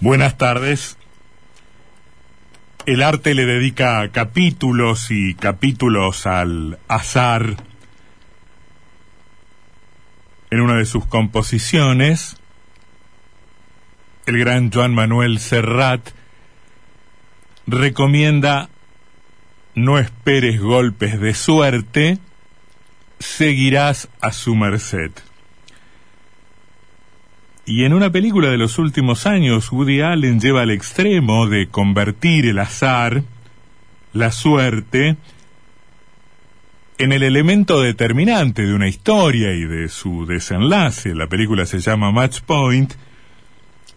Buenas tardes. El arte le dedica capítulos y capítulos al azar. En una de sus composiciones, el gran Joan Manuel Serrat recomienda no esperes golpes de suerte, seguirás a su merced. Y en una película de los últimos años, Woody Allen lleva al extremo de convertir el azar, la suerte, en el elemento determinante de una historia y de su desenlace. La película se llama Match Point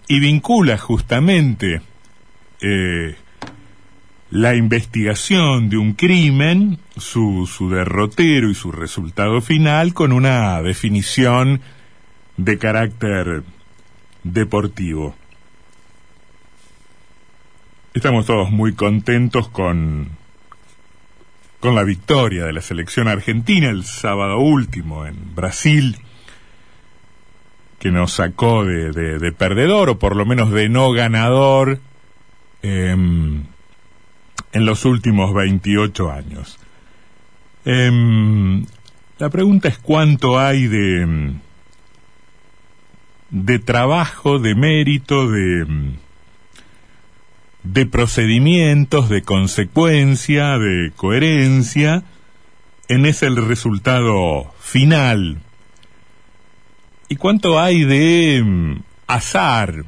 y vincula justamente eh, la investigación de un crimen, su, su derrotero y su resultado final con una definición de carácter deportivo. Estamos todos muy contentos con, con la victoria de la selección argentina el sábado último en Brasil, que nos sacó de, de, perdedor o por lo menos de no ganador em, en los últimos 28 años. Em, la pregunta es cuánto hay de de trabajo, de mérito, de, de procedimientos, de consecuencia, de coherencia, en ese el resultado final. ¿Y cuánto hay de mm, azar?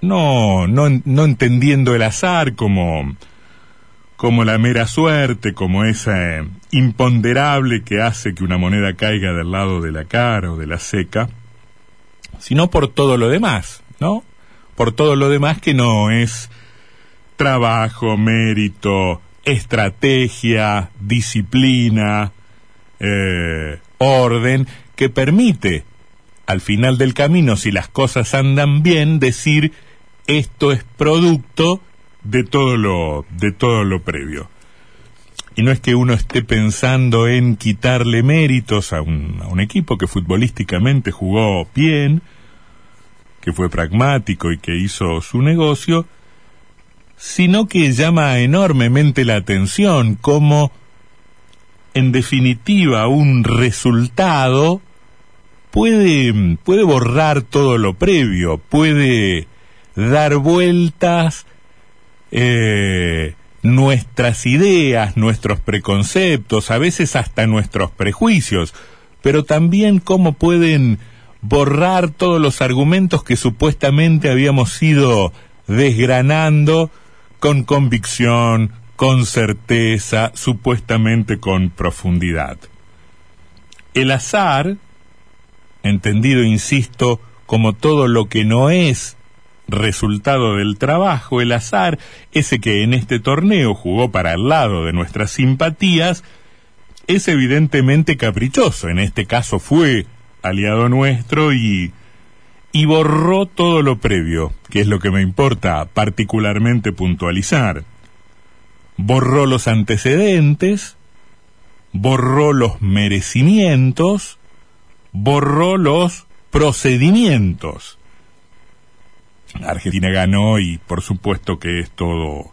No, no, no entendiendo el azar como, como la mera suerte, como esa eh, imponderable que hace que una moneda caiga del lado de la cara o de la seca, sino por todo lo demás, ¿no? Por todo lo demás que no es trabajo, mérito, estrategia, disciplina, eh, orden, que permite, al final del camino, si las cosas andan bien, decir esto es producto de todo lo, de todo lo previo. Y no es que uno esté pensando en quitarle méritos a un, equipo que futbolísticamente jugó bien, que fue pragmático y que hizo su negocio, sino que llama enormemente la atención como, en definitiva, un resultado puede, puede borrar todo lo previo, puede dar vueltas eh, nuestras ideas, nuestros preconceptos, a veces hasta nuestros prejuicios, pero también cómo pueden borrar todos los argumentos que supuestamente habíamos ido desgranando con convicción, con certeza, supuestamente con profundidad. El azar, entendido, insisto, como todo lo que no es resultado del trabajo, el azar, ese que en este torneo jugó para el lado de nuestras simpatías, es evidentemente caprichoso. En este caso fue aliado nuestro y, y borró todo lo previo, que es lo que me importa particularmente puntualizar. Borró los antecedentes, borró los merecimientos, borró los procedimientos. Argentina ganó y por supuesto que es todo,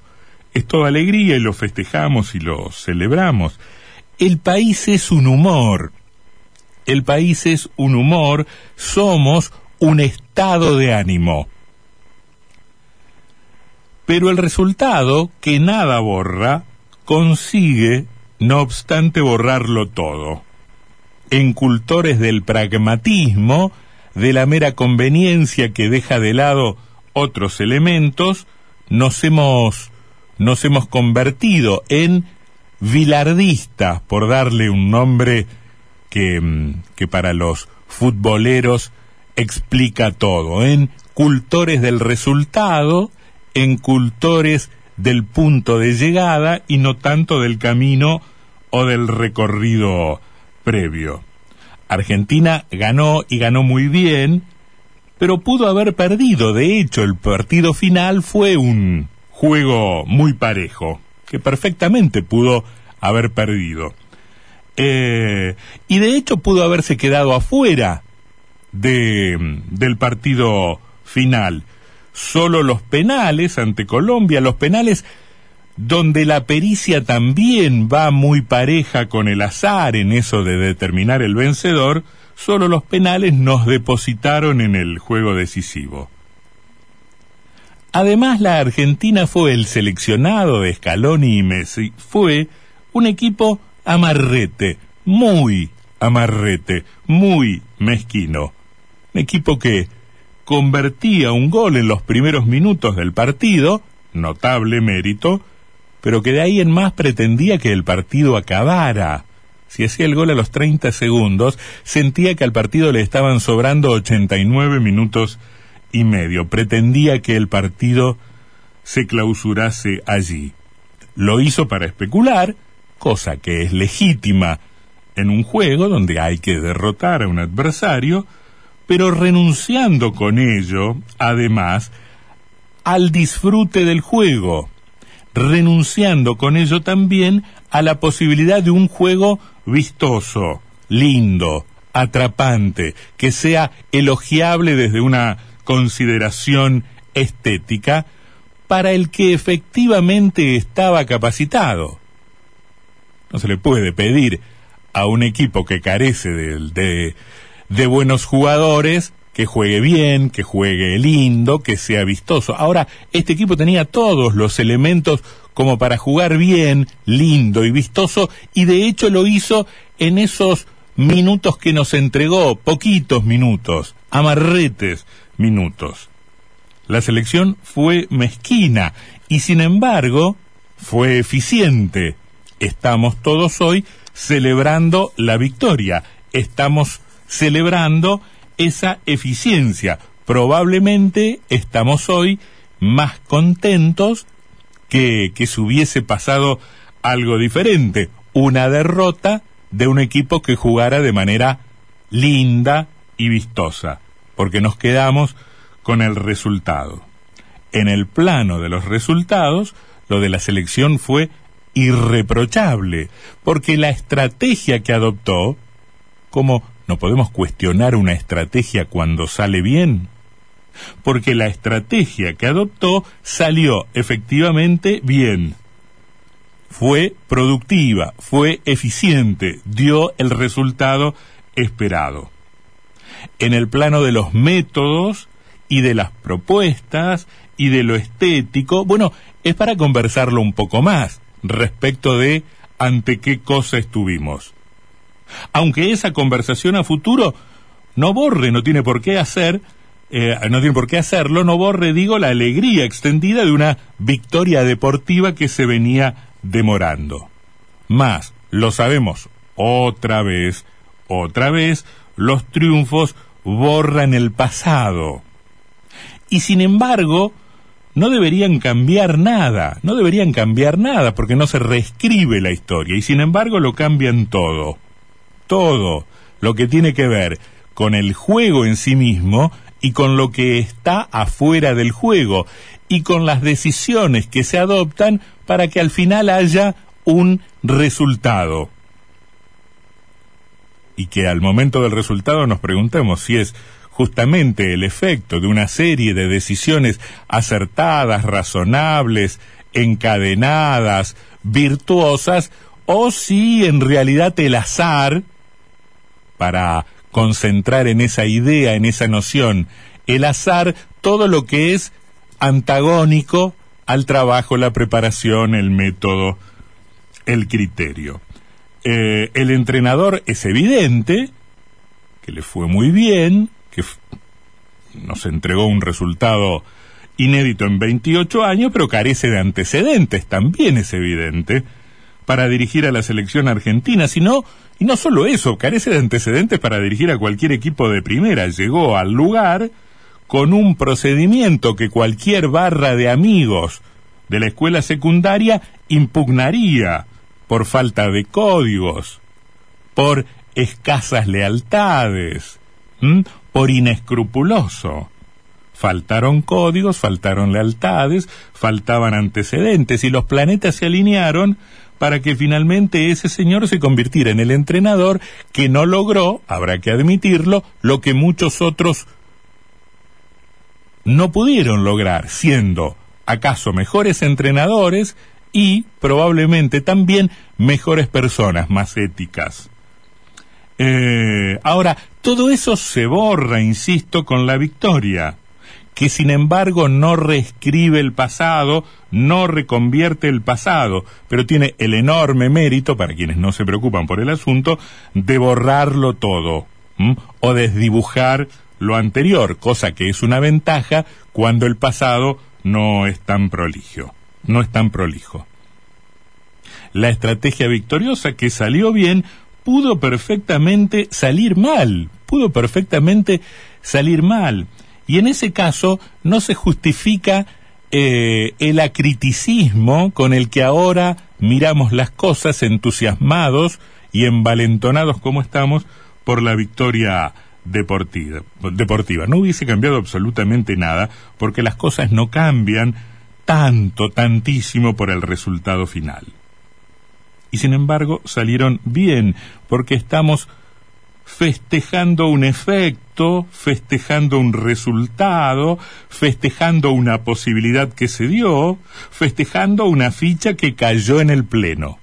es toda alegría y lo festejamos y lo celebramos. El país es un humor. El país es un humor. Somos un estado de ánimo. Pero el resultado, que nada borra, consigue, no obstante, borrarlo todo. En cultores del pragmatismo, de la mera conveniencia que deja de lado otros elementos, nos hemos, nos hemos convertido en vilardistas, por darle un nombre que, mm, que para los futboleros explica todo, en cultores del resultado, en cultores del punto de llegada y no tanto del camino o del recorrido previo. Argentina ganó y ganó muy bien, pero pudo haber perdido. De hecho, el partido final fue un juego muy parejo, que perfectamente pudo haber perdido. Eh, y de hecho pudo haberse quedado afuera de, del partido final. Solo los penales ante Colombia, los penales donde la pericia también va muy pareja con el azar en eso de determinar el vencedor, solo los penales nos depositaron en el juego decisivo. Además, la Argentina fue el seleccionado de Scaloni y Messi, fue un equipo amarrete, muy amarrete, muy mezquino. Un equipo que convertía un gol en los primeros minutos del partido, notable mérito, pero que de ahí en más pretendía que el partido acabara. Si hacía el gol a los 30 segundos, sentía que al partido le estaban sobrando 89 minutos y medio. Pretendía que el partido se clausurase allí. Lo hizo para especular, cosa que es legítima en un juego donde hay que derrotar a un adversario, pero renunciando con ello, además, al disfrute del juego, renunciando con ello también a la posibilidad de un juego vistoso, lindo, atrapante, que sea elogiable desde una consideración estética para el que efectivamente estaba capacitado. No se le puede pedir a un equipo que carece de, de, buenos jugadores que juegue bien, que juegue lindo, que sea vistoso. Ahora, este equipo tenía todos los elementos como para jugar bien, lindo y vistoso, y de hecho lo hizo en esos minutos que nos entregó, poquitos minutos, amarretes, minutos. La selección fue mezquina y sin embargo fue eficiente. Estamos todos hoy celebrando la victoria, estamos celebrando esa eficiencia. Probablemente estamos hoy más contentos que, que se hubiese pasado algo diferente, una derrota de un equipo que jugara de manera linda y vistosa porque nos quedamos con el resultado. En el plano de los resultados, lo de la selección fue irreprochable, porque la estrategia que adoptó, como no podemos cuestionar una estrategia cuando sale bien, porque la estrategia que adoptó salió efectivamente bien. Fue productiva, fue eficiente, dio el resultado esperado en el plano de los métodos y de las propuestas y de lo estético, bueno, es para conversarlo un poco más respecto de ante qué cosa estuvimos. Aunque esa conversación a futuro no borre, no tiene por qué hacer, eh, no tiene por qué hacerlo, no borre, digo, la alegría extendida de una victoria deportiva que se venía demorando. Más, lo sabemos otra vez, otra vez, los triunfos borran el pasado. Y sin embargo, no deberían cambiar nada, no deberían cambiar nada porque no se reescribe la historia y sin embargo lo cambian todo. Todo lo que tiene que ver con el juego en sí mismo y con lo que está afuera del juego y con las decisiones que se adoptan para que al final haya un resultado. Y que al momento del resultado nos preguntemos si es justamente el efecto de una serie de decisiones acertadas, razonables, encadenadas, virtuosas, o si en realidad el azar, para concentrar en esa idea, en esa noción, el azar, todo lo que es antagónico al trabajo, la preparación, el método, el criterio. Eh, el entrenador es evidente que le fue muy bien, que nos entregó un resultado inédito en 28 años, pero carece de antecedentes, también es evidente, para dirigir a la selección argentina, sino, y no solo eso, carece de antecedentes para dirigir a cualquier equipo de primera, llegó al lugar con un procedimiento que cualquier barra de amigos de la escuela secundaria impugnaría por falta de códigos, por escasas lealtades, por inescrupuloso. Faltaron códigos, faltaron lealtades, faltaban antecedentes y los planetas se alinearon para que finalmente ese señor se convirtiera en el entrenador que no logró, habrá que admitirlo, lo que muchos otros no pudieron lograr, siendo acaso mejores entrenadores y probablemente también mejores personas, más éticas. Eh, ahora, todo eso se borra, insisto, con la victoria, que sin embargo no reescribe el pasado, no reconvierte el pasado, pero tiene el enorme mérito, para quienes no se preocupan por el asunto, de borrarlo todo, o desdibujar lo anterior, cosa que es una ventaja cuando el pasado no es tan prolijo, no es tan prolijo. La estrategia victoriosa que salió bien pudo perfectamente salir mal, pudo perfectamente salir mal. Y en ese caso no se justifica eh, el acriticismo con el que ahora miramos las cosas entusiasmados y envalentonados como estamos por la victoria deportiva. deportiva. No hubiese cambiado absolutamente nada porque las cosas no cambian tanto, tantísimo por el resultado final y sin embargo salieron bien, porque estamos festejando un efecto, festejando un resultado, festejando una posibilidad que se dio, festejando una ficha que cayó en el pleno,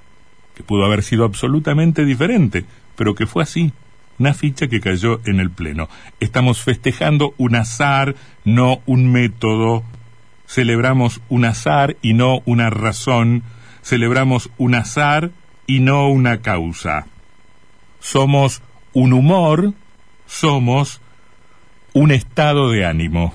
que pudo haber sido absolutamente diferente, pero que fue así, una ficha que cayó en el pleno. Estamos festejando un azar, no un método. Celebramos un azar y no una razón. Celebramos un azar y no una causa. Somos un humor, somos un estado de ánimo.